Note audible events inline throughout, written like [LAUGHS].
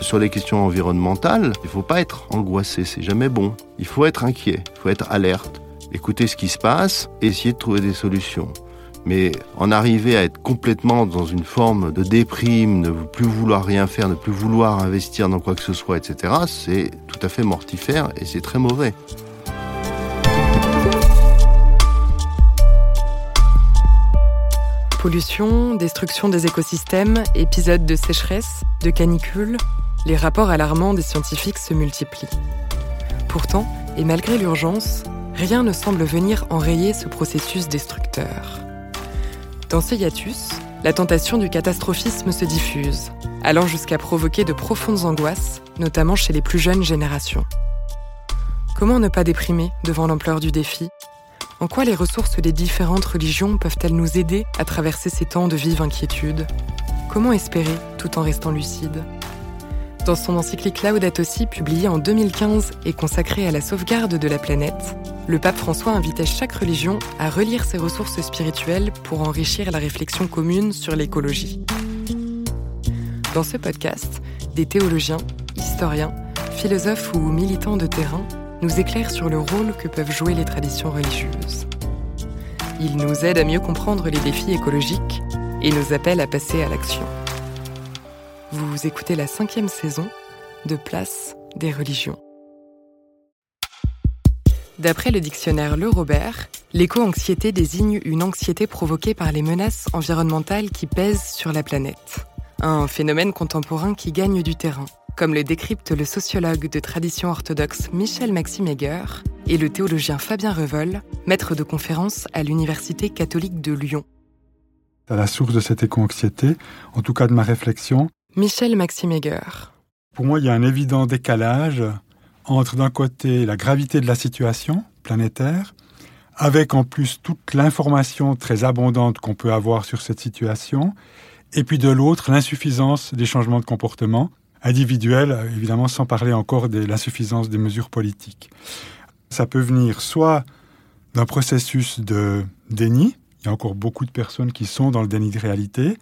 Sur les questions environnementales, il ne faut pas être angoissé, c'est jamais bon. Il faut être inquiet, il faut être alerte, écouter ce qui se passe essayer de trouver des solutions. Mais en arriver à être complètement dans une forme de déprime, ne plus vouloir rien faire, ne plus vouloir investir dans quoi que ce soit, etc., c'est tout à fait mortifère et c'est très mauvais. Pollution, destruction des écosystèmes, épisodes de sécheresse, de canicule, les rapports alarmants des scientifiques se multiplient. Pourtant, et malgré l'urgence, rien ne semble venir enrayer ce processus destructeur. Dans ce hiatus, la tentation du catastrophisme se diffuse, allant jusqu'à provoquer de profondes angoisses, notamment chez les plus jeunes générations. Comment ne pas déprimer devant l'ampleur du défi? En quoi les ressources des différentes religions peuvent-elles nous aider à traverser ces temps de vive inquiétude? Comment espérer tout en restant lucide? Dans son encyclique Laudato Si, publiée en 2015 et consacrée à la sauvegarde de la planète, le pape François invitait chaque religion à relire ses ressources spirituelles pour enrichir la réflexion commune sur l'écologie. Dans ce podcast, des théologiens, historiens, philosophes ou militants de terrain nous éclairent sur le rôle que peuvent jouer les traditions religieuses. Ils nous aident à mieux comprendre les défis écologiques et nous appellent à passer à l'action. Vous écoutez la cinquième saison de Place des religions. D'après le dictionnaire Le Robert, l'éco-anxiété désigne une anxiété provoquée par les menaces environnementales qui pèsent sur la planète. Un phénomène contemporain qui gagne du terrain, comme le décrypte le sociologue de tradition orthodoxe Michel Maxime Heger et le théologien Fabien Revol, maître de conférence à l'Université catholique de Lyon. À la source de cette éco-anxiété, en tout cas de ma réflexion. Michel Maxime Heger. Pour moi, il y a un évident décalage entre d'un côté la gravité de la situation planétaire, avec en plus toute l'information très abondante qu'on peut avoir sur cette situation, et puis de l'autre l'insuffisance des changements de comportement individuels, évidemment sans parler encore de l'insuffisance des mesures politiques. Ça peut venir soit d'un processus de déni, il y a encore beaucoup de personnes qui sont dans le déni de réalité,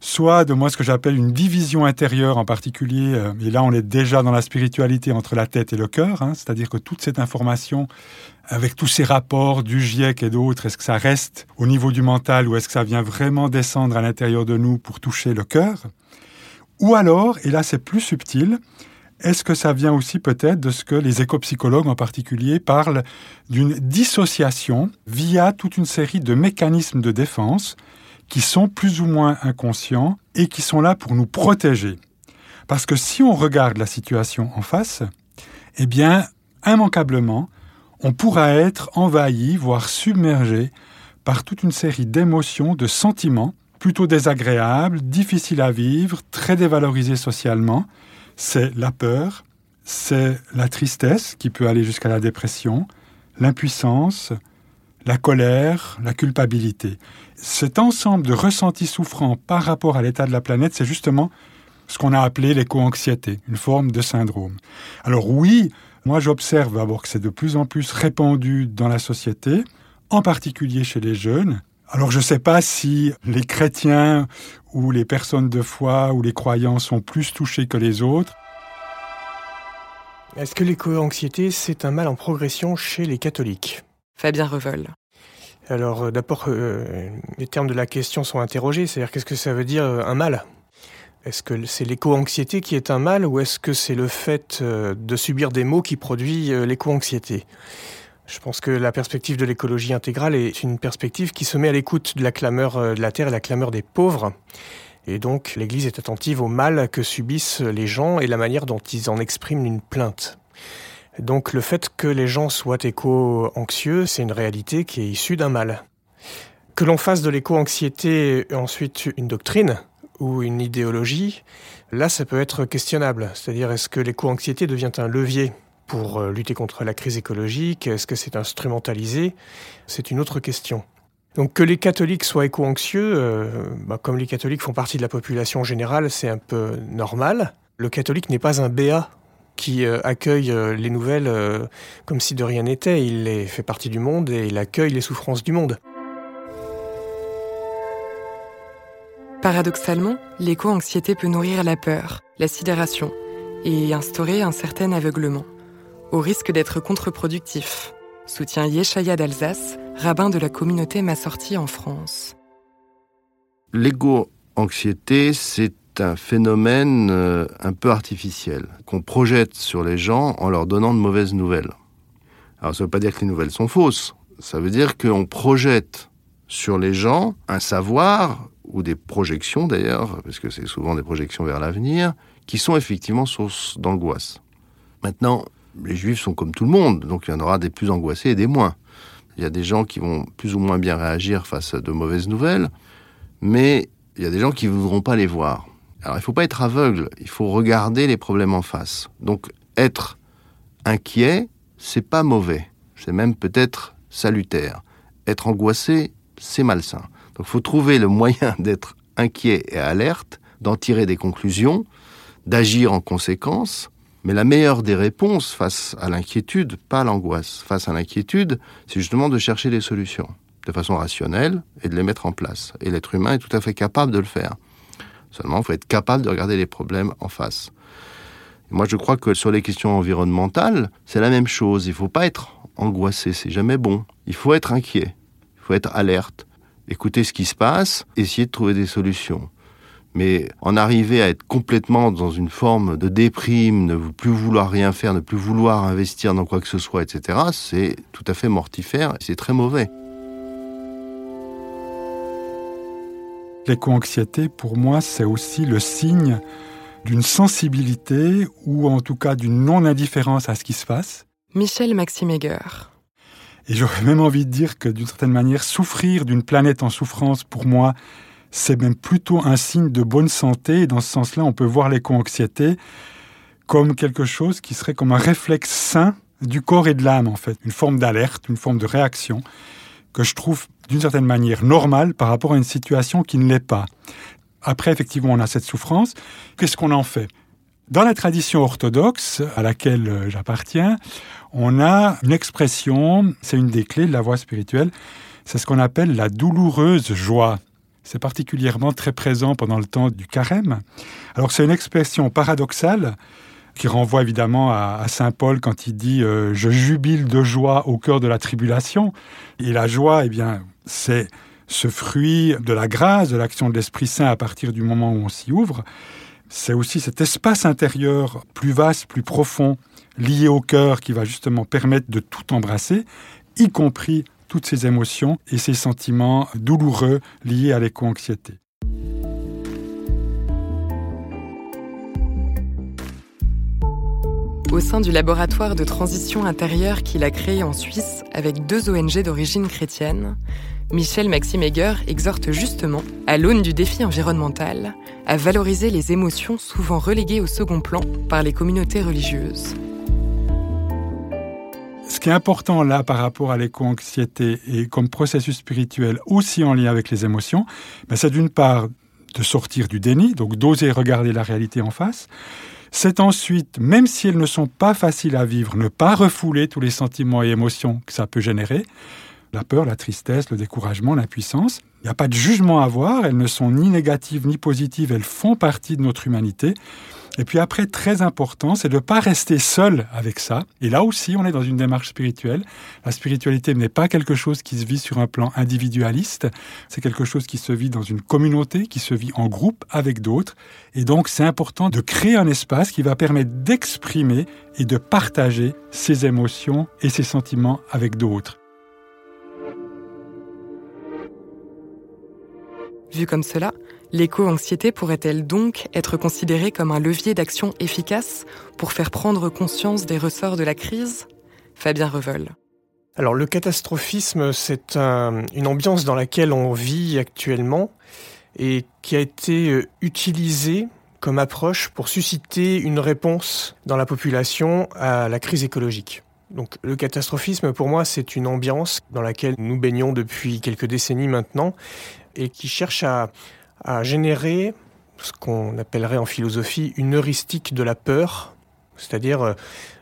soit de moi ce que j'appelle une division intérieure en particulier, euh, et là on est déjà dans la spiritualité entre la tête et le cœur, hein, c'est-à-dire que toute cette information, avec tous ces rapports du GIEC et d'autres, est-ce que ça reste au niveau du mental ou est-ce que ça vient vraiment descendre à l'intérieur de nous pour toucher le cœur? Ou alors, et là c'est plus subtil, est-ce que ça vient aussi peut-être de ce que les écopsychologues en particulier parlent d'une dissociation via toute une série de mécanismes de défense qui sont plus ou moins inconscients et qui sont là pour nous protéger. Parce que si on regarde la situation en face, eh bien, immanquablement, on pourra être envahi, voire submergé par toute une série d'émotions, de sentiments plutôt désagréables, difficiles à vivre, très dévalorisés socialement. C'est la peur, c'est la tristesse qui peut aller jusqu'à la dépression, l'impuissance, la colère, la culpabilité. Cet ensemble de ressentis souffrants par rapport à l'état de la planète, c'est justement ce qu'on a appelé l'éco-anxiété, une forme de syndrome. Alors oui, moi j'observe d'abord que c'est de plus en plus répandu dans la société, en particulier chez les jeunes. Alors je ne sais pas si les chrétiens ou les personnes de foi ou les croyants sont plus touchés que les autres. Est-ce que l'éco-anxiété, c'est un mal en progression chez les catholiques? Fabien Revol. Alors euh, d'abord, euh, les termes de la question sont interrogés, c'est-à-dire qu'est-ce que ça veut dire euh, un mal? Est-ce que c'est l'éco-anxiété qui est un mal ou est-ce que c'est le fait de subir des maux qui produit l'éco-anxiété? Je pense que la perspective de l'écologie intégrale est une perspective qui se met à l'écoute de la clameur de la terre et la clameur des pauvres. Et donc l'Église est attentive au mal que subissent les gens et la manière dont ils en expriment une plainte. Donc le fait que les gens soient éco-anxieux, c'est une réalité qui est issue d'un mal. Que l'on fasse de l'éco-anxiété ensuite une doctrine, ou une idéologie, là ça peut être questionnable. C'est-à-dire est-ce que l'éco-anxiété devient un levier pour euh, lutter contre la crise écologique? Est-ce que c'est instrumentalisé? C'est une autre question. Donc que les catholiques soient éco-anxieux, euh, bah, comme les catholiques font partie de la population générale, c'est un peu normal. Le catholique n'est pas un béat qui euh, accueille les nouvelles comme si de rien n'était. Il fait partie du monde et il accueille les souffrances du monde. Paradoxalement, l'éco-anxiété peut nourrir la peur, la sidération et instaurer un certain aveuglement, au risque d'être contre-productif, soutient Yeshaya d'Alsace, rabbin de la communauté Massorti en France. L'éco-anxiété, c'est un phénomène euh, un peu artificiel qu'on projette sur les gens en leur donnant de mauvaises nouvelles. Alors ça ne veut pas dire que les nouvelles sont fausses, ça veut dire qu'on projette sur les gens un savoir ou des projections d'ailleurs, parce que c'est souvent des projections vers l'avenir, qui sont effectivement source d'angoisse. Maintenant, les juifs sont comme tout le monde, donc il y en aura des plus angoissés et des moins. Il y a des gens qui vont plus ou moins bien réagir face à de mauvaises nouvelles, mais il y a des gens qui ne voudront pas les voir. Alors il ne faut pas être aveugle, il faut regarder les problèmes en face. Donc être inquiet, c'est pas mauvais, c'est même peut-être salutaire. Être angoissé, c'est malsain. Donc il faut trouver le moyen [LAUGHS] d'être inquiet et alerte, d'en tirer des conclusions, d'agir en conséquence. Mais la meilleure des réponses face à l'inquiétude, pas l'angoisse, face à l'inquiétude, c'est justement de chercher des solutions de façon rationnelle et de les mettre en place. Et l'être humain est tout à fait capable de le faire. Seulement, il faut être capable de regarder les problèmes en face. moi, je crois que sur les questions environnementales, c'est la même chose. Il ne faut pas être angoissé, c'est jamais bon. Il faut être inquiet, il faut être alerte écouter ce qui se passe, essayer de trouver des solutions. Mais en arriver à être complètement dans une forme de déprime, ne plus vouloir rien faire, ne plus vouloir investir dans quoi que ce soit, etc., c'est tout à fait mortifère et c'est très mauvais. L'éco-anxiété, pour moi, c'est aussi le signe d'une sensibilité ou en tout cas d'une non-indifférence à ce qui se passe. Michel Maxime et j'aurais même envie de dire que d'une certaine manière, souffrir d'une planète en souffrance, pour moi, c'est même plutôt un signe de bonne santé. Et dans ce sens-là, on peut voir l'éco-anxiété comme quelque chose qui serait comme un réflexe sain du corps et de l'âme, en fait. Une forme d'alerte, une forme de réaction que je trouve d'une certaine manière normale par rapport à une situation qui ne l'est pas. Après, effectivement, on a cette souffrance. Qu'est-ce qu'on en fait? Dans la tradition orthodoxe à laquelle euh, j'appartiens, on a une expression, c'est une des clés de la voie spirituelle, c'est ce qu'on appelle la douloureuse joie. C'est particulièrement très présent pendant le temps du carême. Alors c'est une expression paradoxale qui renvoie évidemment à, Saint Paul quand il dit euh, Je jubile de joie au cœur de la tribulation ». Et la joie, eh bien, c'est ce fruit de la grâce, de l'action de l'Esprit Saint à partir du moment où on s'y ouvre. C'est aussi cet espace intérieur plus vaste, plus profond, lié au cœur qui va justement permettre de tout embrasser, y compris toutes ces émotions et ces sentiments douloureux liés à l'éco-anxiété. Au sein du laboratoire de transition intérieure qu'il a créé en Suisse avec deux ONG d'origine chrétienne, Michel Maxime Egger exhorte justement, à l'aune du défi environnemental, à valoriser les émotions souvent reléguées au second plan par les communautés religieuses. Ce qui est important là par rapport à l'éco-anxiété et comme processus spirituel aussi en lien avec les émotions, ben, c'est d'une part de sortir du déni, donc d'oser regarder la réalité en face. C'est ensuite, même si elles ne sont pas faciles à vivre, ne pas refouler tous les sentiments et émotions que ça peut générer. La peur, la tristesse, le découragement, l'impuissance. Il n'y a pas de jugement à avoir, elles ne sont ni négatives ni positives, elles font partie de notre humanité. Et puis après, très important, c'est de ne pas rester seul avec ça. Et là aussi, on est dans une démarche spirituelle. La spiritualité n'est pas quelque chose qui se vit sur un plan individualiste, c'est quelque chose qui se vit dans une communauté, qui se vit en groupe avec d'autres. Et donc, c'est important de créer un espace qui va permettre d'exprimer et de partager ses émotions et ses sentiments avec d'autres. Vu comme cela, L'éco-anxiété pourrait-elle donc être considérée comme un levier d'action efficace pour faire prendre conscience des ressorts de la crise? Fabien Revel. Alors le catastrophisme, c'est une ambiance dans laquelle on vit actuellement et qui a été euh, utilisé comme approche pour susciter une réponse dans la population à la crise écologique. Donc le catastrophisme, pour moi, c'est une ambiance dans laquelle nous baignons depuis quelques décennies maintenant et qui cherche à, à générer ce qu'on appellerait en philosophie une heuristique de la peur, c'est-à-dire euh,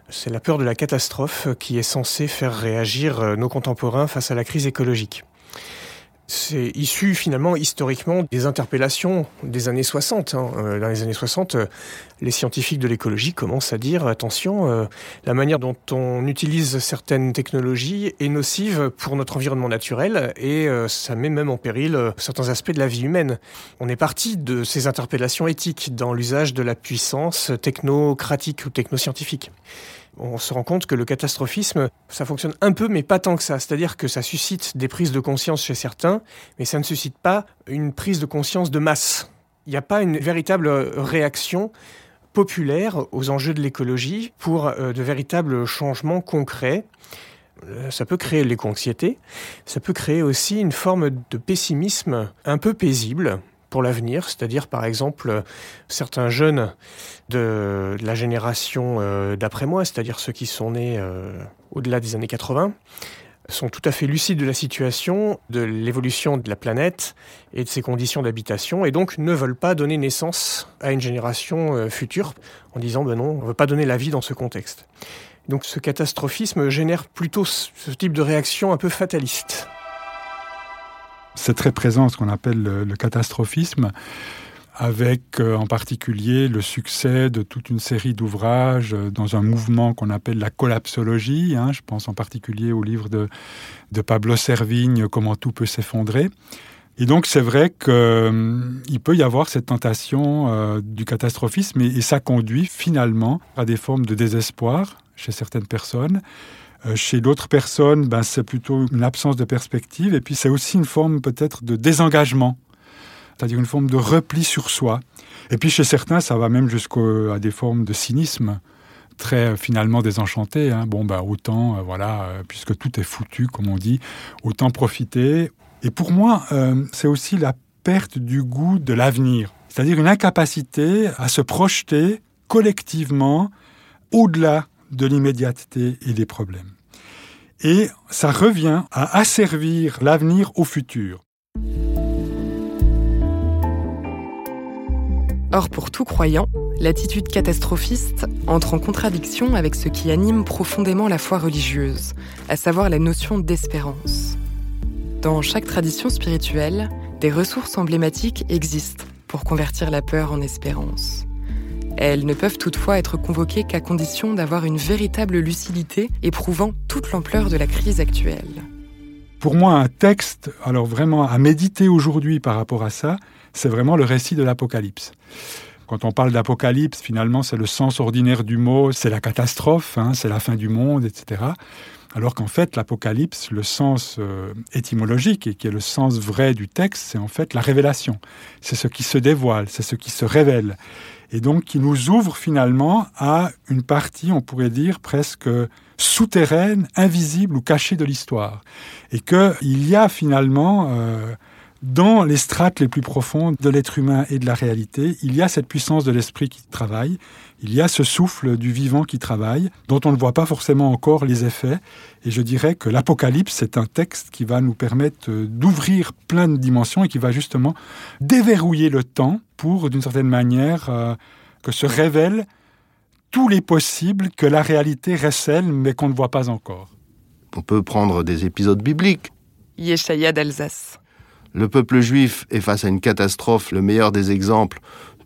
c'est la peur de la catastrophe qui est censée faire réagir euh, nos contemporains face à la crise écologique. C'est issu finalement historiquement des interpellations des années 60. Hein. Euh, dans les années 60, euh, les scientifiques de l'écologie commencent à dire attention, euh, la manière dont on utilise certaines technologies est nocive pour notre environnement naturel et ça met même en péril certains aspects de la vie humaine. On est parti de ces interpellations éthiques dans l'usage de la puissance technocratique ou technoscientifique on se rend compte que le catastrophisme, ça fonctionne un peu, mais pas tant que ça. C'est-à-dire que ça suscite des prises de conscience chez certains, mais ça ne suscite pas une prise de conscience de masse. Il n'y a pas une véritable réaction populaire aux enjeux de l'écologie pour euh, de véritables changements concrets. Euh, ça peut créer l'éco-anxiété, ça peut créer aussi une forme de pessimisme un peu paisible, pour l'avenir, c'est-à-dire par exemple certains jeunes de, la génération euh, d'après moi, c'est-à-dire ceux qui sont nés euh, au-delà des années 80, sont tout à fait lucides de la situation, de l'évolution de la planète et de ses conditions d'habitation, et donc ne veulent pas donner naissance à une génération euh, future en disant ben non, on ne veut pas donner la vie dans ce contexte. Donc ce catastrophisme génère plutôt ce type de réaction un peu fataliste. C'est très présent ce qu'on appelle le, catastrophisme, avec euh, en particulier le succès de toute une série d'ouvrages euh, dans un mouvement qu'on appelle la collapsologie. Hein. je pense en particulier au livre de, de Pablo Servigne, Comment tout peut s'effondrer. Et donc c'est vrai qu'il euh, peut y avoir cette tentation du catastrophisme et, ça conduit finalement à des formes de désespoir chez certaines personnes chez d'autres personnes, ben, c'est plutôt une absence de perspective. Et puis c'est aussi une forme peut-être de désengagement, c'est-à-dire une forme de repli sur soi. Et puis chez certains, ça va même jusqu'à des formes de cynisme très euh, finalement désenchanté. Hein. Bon, ben, autant, euh, voilà, puisque tout est foutu, comme on dit, autant profiter. Et pour moi, c'est aussi la perte du goût de l'avenir, c'est-à-dire une incapacité à se projeter collectivement au-delà de l'immédiateté et des problèmes. Et ça revient à asservir l'avenir au futur. Or, pour tout croyant, l'attitude catastrophiste entre en contradiction avec ce qui anime profondément la foi religieuse, à savoir la notion d'espérance. Dans chaque tradition spirituelle, des ressources emblématiques existent pour convertir la peur en espérance. Elles ne peuvent toutefois être convoquées qu'à condition d'avoir une véritable lucidité éprouvant toute l'ampleur de la crise actuelle. Pour moi, un texte, alors vraiment à méditer aujourd'hui par rapport à ça, c'est vraiment le récit de l'Apocalypse. Quand on parle d'Apocalypse, finalement, c'est le sens ordinaire du mot, c'est la catastrophe, hein, c'est la fin du monde, etc. Alors qu'en fait, l'Apocalypse, le sens euh, étymologique et qui est le sens vrai du texte, c'est en fait la révélation. C'est ce qui se dévoile, c'est ce qui se révèle et donc qui nous ouvre finalement à une partie, on pourrait dire, presque souterraine, invisible ou cachée de l'histoire. Et qu'il y a finalement, euh, dans les strates les plus profondes de l'être humain et de la réalité, il y a cette puissance de l'esprit qui travaille, il y a ce souffle du vivant qui travaille, dont on ne voit pas forcément encore les effets. Et je dirais que l'Apocalypse, c'est un texte qui va nous permettre d'ouvrir plein de dimensions et qui va justement déverrouiller le temps pour, d'une certaine manière, euh, que se révèlent tous les possibles que la réalité recèle, mais qu'on ne voit pas encore. On peut prendre des épisodes bibliques. Yeshaya d'Alsace. Le peuple juif est face à une catastrophe. Le meilleur des exemples,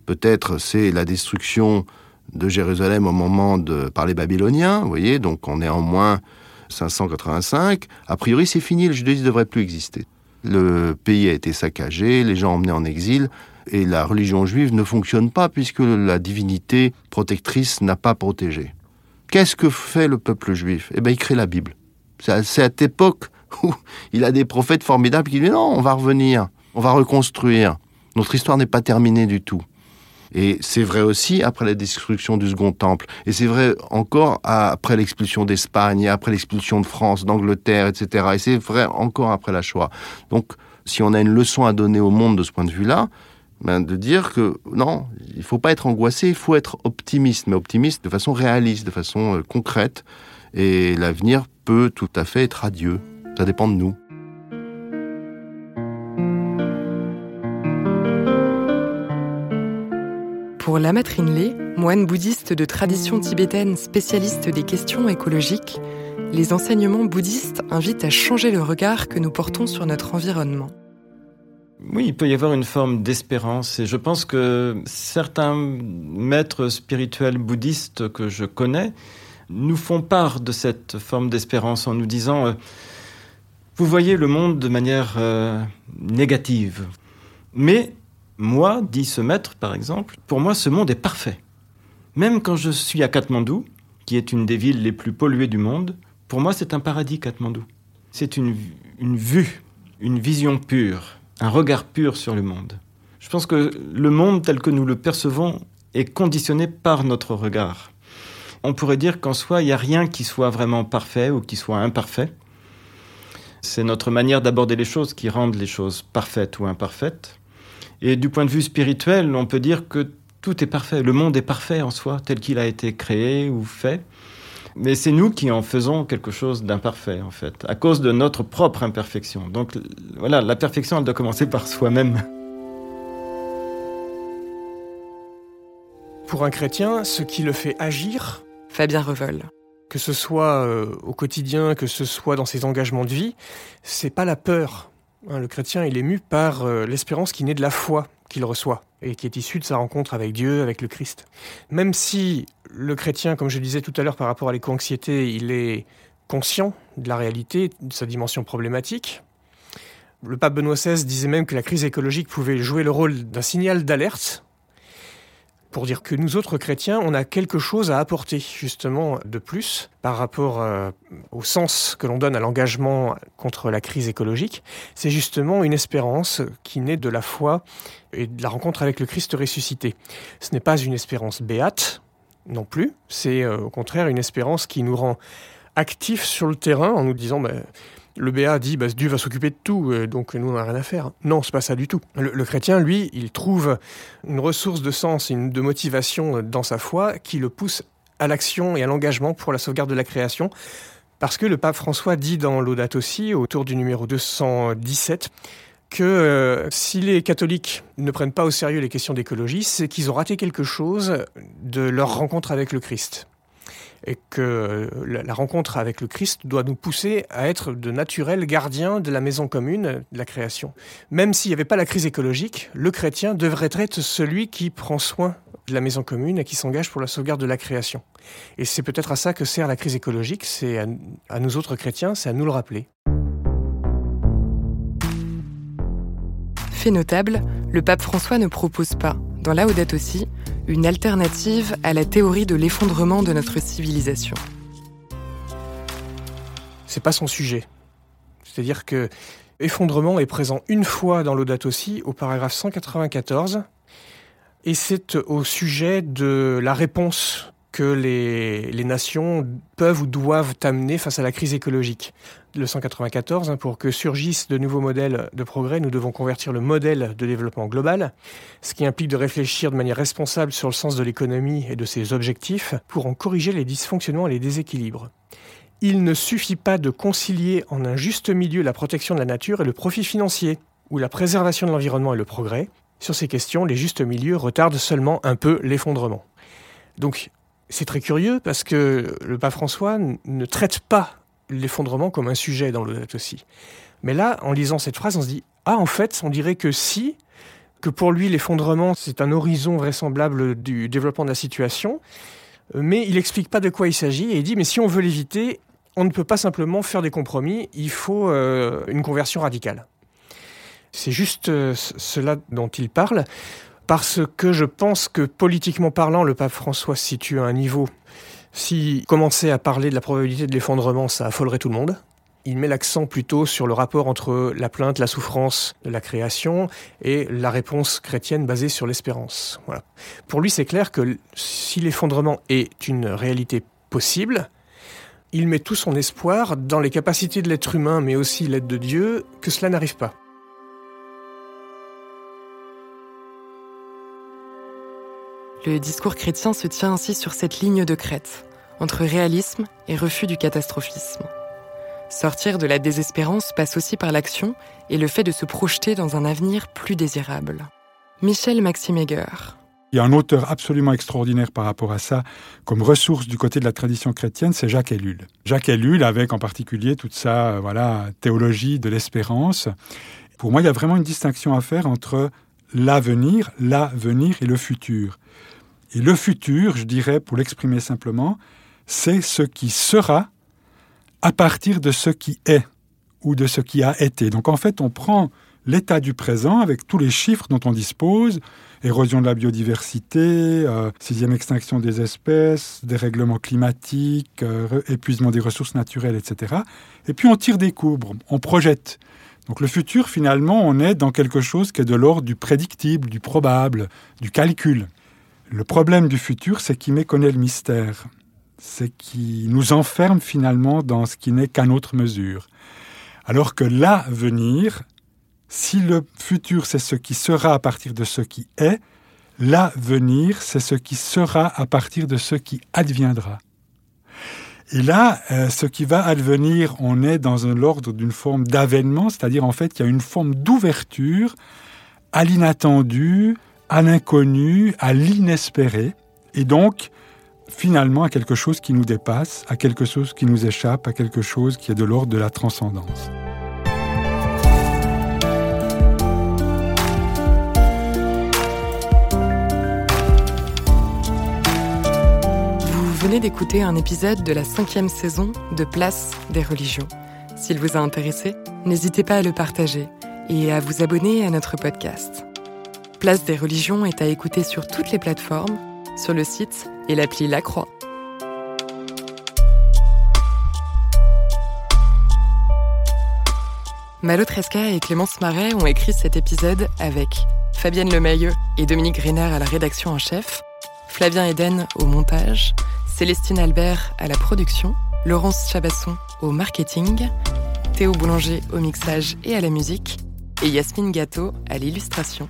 peut-être, c'est la destruction de Jérusalem au moment de par les Babyloniens. Vous voyez, donc on est en moins 585. A priori, c'est fini. Le judaïsme ne devrait plus exister. Le pays a été saccagé, les gens emmenés en exil et la religion juive ne fonctionne pas puisque la divinité protectrice n'a pas protégé. Qu'est-ce que fait le peuple juif? Eh bien, il crée la Bible. C'est à cette époque [LAUGHS] où il a des prophètes formidables qui disent non, on va revenir, on va reconstruire. Notre histoire n'est pas terminée du tout. Et c'est vrai aussi après la destruction du Second Temple. Et c'est vrai encore après l'expulsion d'Espagne, après l'expulsion de France, d'Angleterre, etc. Et c'est vrai encore après la Shoah. Donc, Si on a une leçon à donner au monde de ce point de vue-là, ben de dire que non, il faut pas être angoissé, il faut être optimiste, mais optimiste de façon réaliste, de façon euh, concrète. Et l'avenir peut tout à fait être radieux. Ça dépend de nous. Pour Lama Trinley, moine bouddhiste de tradition tibétaine spécialiste des questions écologiques, les enseignements bouddhistes invitent à changer le regard que nous portons sur notre environnement. Oui, il peut y avoir une forme d'espérance et je pense que certains maîtres spirituels bouddhistes que je connais nous font part de cette forme d'espérance en nous disant euh, Vous voyez le monde de manière euh, négative. Mais moi, dit ce maître par exemple, pour moi ce monde est parfait. Même quand je suis à Katmandou, qui est une des villes les plus polluées du monde, pour moi c'est un paradis Katmandou. C'est une, une vue, une vision pure, un regard pur sur le monde. Je pense que le monde tel que nous le percevons est conditionné par notre regard. On pourrait dire qu'en soi, il n'y a rien qui soit vraiment parfait ou qui soit imparfait. C'est notre manière d'aborder les choses qui rendent les choses parfaites ou imparfaites. Et du point de vue spirituel, on peut dire que tout est parfait. Le monde est parfait en soi, tel qu'il a été créé ou fait. Mais c'est nous qui en faisons quelque chose d'imparfait, en fait, à cause de notre propre imperfection. Donc voilà, la perfection, elle doit commencer par soi-même. Pour un chrétien, ce qui le fait agir, Fabien Revol. Que ce soit euh, au quotidien, que ce soit dans ses engagements de vie, c'est pas la peur, Hein, le chrétien, il est mu par euh, l'espérance qui naît de la foi qu'il reçoit et qui est issue de sa rencontre avec Dieu, avec le Christ. Même si le chrétien, comme je disais tout à l'heure par rapport à l'éco-anxiété, il est conscient de la réalité, de sa dimension problématique, le pape Benoît XVI disait même que la crise écologique pouvait jouer le rôle d'un signal d'alerte pour dire que nous autres chrétiens, on a quelque chose à apporter justement de plus par rapport euh, au sens que l'on donne à l'engagement contre la crise écologique. C'est justement une espérance qui naît de la foi et de la rencontre avec le Christ ressuscité. Ce n'est pas une espérance béate non plus, c'est euh, au contraire une espérance qui nous rend actifs sur le terrain en nous disant ben, le BA dit bah, Dieu va s'occuper de tout, euh, donc nous on n'a rien à faire. Non, c'est pas ça du tout. Le, chrétien, lui, il trouve une ressource de sens, une, de motivation dans sa foi qui le pousse à l'action et à l'engagement pour la sauvegarde de la création. Parce que le pape François dit dans l'Audate aussi, autour du numéro 217, que euh, si les catholiques ne prennent pas au sérieux les questions d'écologie, c'est qu'ils ont raté quelque chose de leur rencontre avec le Christ et que la rencontre avec le Christ doit nous pousser à être de naturels gardiens de la maison commune, de la création. Même s'il n'y avait pas la crise écologique, le chrétien devrait être celui qui prend soin de la maison commune et qui s'engage pour la sauvegarde de la création. Et c'est peut-être à ça que sert la crise écologique, c'est à, nous autres chrétiens, c'est à nous le rappeler. Fait notable, le pape François ne propose pas, dans Laudato aussi, une alternative à la théorie de l'effondrement de notre civilisation. C'est pas son sujet. C'est-à-dire que effondrement est présent une fois dans Laudato aussi, au paragraphe 194, et c'est au sujet de la réponse que les, nations peuvent ou doivent amener face à la crise écologique. Le 194, hein, pour que surgissent de nouveaux modèles de progrès, nous devons convertir le modèle de développement global, ce qui implique de réfléchir de manière responsable sur le sens de l'économie et de ses objectifs pour en corriger les dysfonctionnements et les déséquilibres. Il ne suffit pas de concilier en un juste milieu la protection de la nature et le profit financier, ou la préservation de l'environnement et le progrès. Sur ces questions, les justes milieux retardent seulement un peu l'effondrement. Donc c'est très curieux parce que le pape François ne traite pas l'effondrement comme un sujet dans le aussi. Mais là, en lisant cette phrase, on se dit Ah, en fait, on dirait que si, que pour lui, l'effondrement, c'est un horizon vraisemblable du développement de la situation, mais il n'explique pas de quoi il s'agit et il dit Mais si on veut l'éviter, on ne peut pas simplement faire des compromis, il faut euh, une conversion radicale. C'est juste euh, cela dont il parle parce que je pense que politiquement parlant, le pape François situe à un niveau. S'il commençait à parler de la probabilité de l'effondrement, ça affolerait tout le monde. Il met l'accent plutôt sur le rapport entre la plainte, la souffrance de la création et la réponse chrétienne basée sur l'espérance. Voilà. Pour lui, c'est clair que si l'effondrement est une réalité possible, il met tout son espoir dans les capacités de l'être humain, mais aussi l'aide de Dieu, que cela n'arrive pas. Le discours chrétien se tient ainsi sur cette ligne de crête, entre réalisme et refus du catastrophisme. Sortir de la désespérance passe aussi par l'action et le fait de se projeter dans un avenir plus désirable. Michel Maxime Heger. Il y a un auteur absolument extraordinaire par rapport à ça, comme ressource du côté de la tradition chrétienne, c'est Jacques Ellul. Jacques Ellul, avec en particulier toute sa euh, voilà, théologie de l'espérance. Pour moi, il y a vraiment une distinction à faire entre l'avenir, l'avenir et le futur. Et le futur, je dirais, pour l'exprimer simplement, c'est ce qui sera à partir de ce qui est ou de ce qui a été. Donc en fait, on prend l'état du présent avec tous les chiffres dont on dispose, érosion de la biodiversité, euh, sixième extinction des espèces, dérèglement climatique, euh, épuisement des ressources naturelles, etc. Et puis on tire des courbes, on projette. Donc le futur, finalement, on est dans quelque chose qui est de l'ordre du prédictible, du probable, du calcul. Le problème du futur, c'est qu'il méconnaît le mystère. C'est qu'il nous enferme finalement dans ce qui n'est qu'à notre mesure. Alors que l'avenir, si le futur c'est ce qui sera à partir de ce qui est, l'avenir c'est ce qui sera à partir de ce qui adviendra. Et là, euh, ce qui va advenir, on est dans l'ordre d'une forme d'avènement, c'est-à-dire en fait il y a une forme d'ouverture à l'inattendu, à l'inconnu, à l'inespéré, et donc finalement à quelque chose qui nous dépasse, à quelque chose qui nous échappe, à quelque chose qui est de l'ordre de la transcendance. Venez d'écouter un épisode de la cinquième saison de Place des religions. S'il vous a intéressé, n'hésitez pas à le partager et à vous abonner à notre podcast. Place des religions est à écouter sur toutes les plateformes, sur le site et l'appli La Croix. Malo Tresca et Clémence Marais ont écrit cet épisode avec Fabienne Lemayeux et Dominique Grénard à la rédaction en chef, Flavien Eden au montage, Célestine Albert à la production, Laurence Chabasson au marketing, Théo Boulanger au mixage et à la musique, et Yasmine Gâteau à l'illustration.